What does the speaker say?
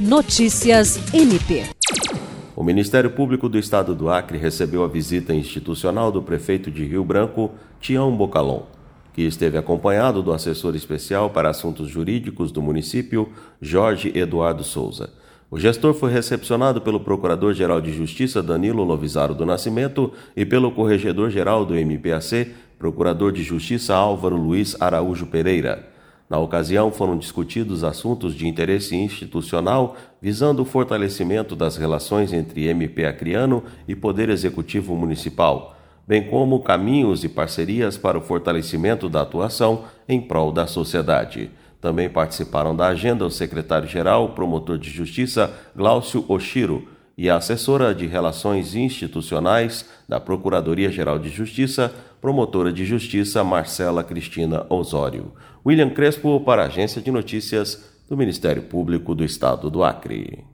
Notícias MP. O Ministério Público do Estado do Acre recebeu a visita institucional do prefeito de Rio Branco, Tião Bocalon, que esteve acompanhado do assessor especial para assuntos jurídicos do município, Jorge Eduardo Souza. O gestor foi recepcionado pelo Procurador-Geral de Justiça Danilo Lovisaro do Nascimento e pelo Corregedor-Geral do MPAC, Procurador de Justiça Álvaro Luiz Araújo Pereira. Na ocasião, foram discutidos assuntos de interesse institucional visando o fortalecimento das relações entre MP Acreano e Poder Executivo Municipal, bem como caminhos e parcerias para o fortalecimento da atuação em prol da sociedade. Também participaram da agenda o secretário-geral, promotor de justiça Glaucio Oshiro e a assessora de Relações Institucionais da Procuradoria-Geral de Justiça, promotora de justiça Marcela Cristina Osório. William Crespo para a Agência de Notícias do Ministério Público do Estado do Acre.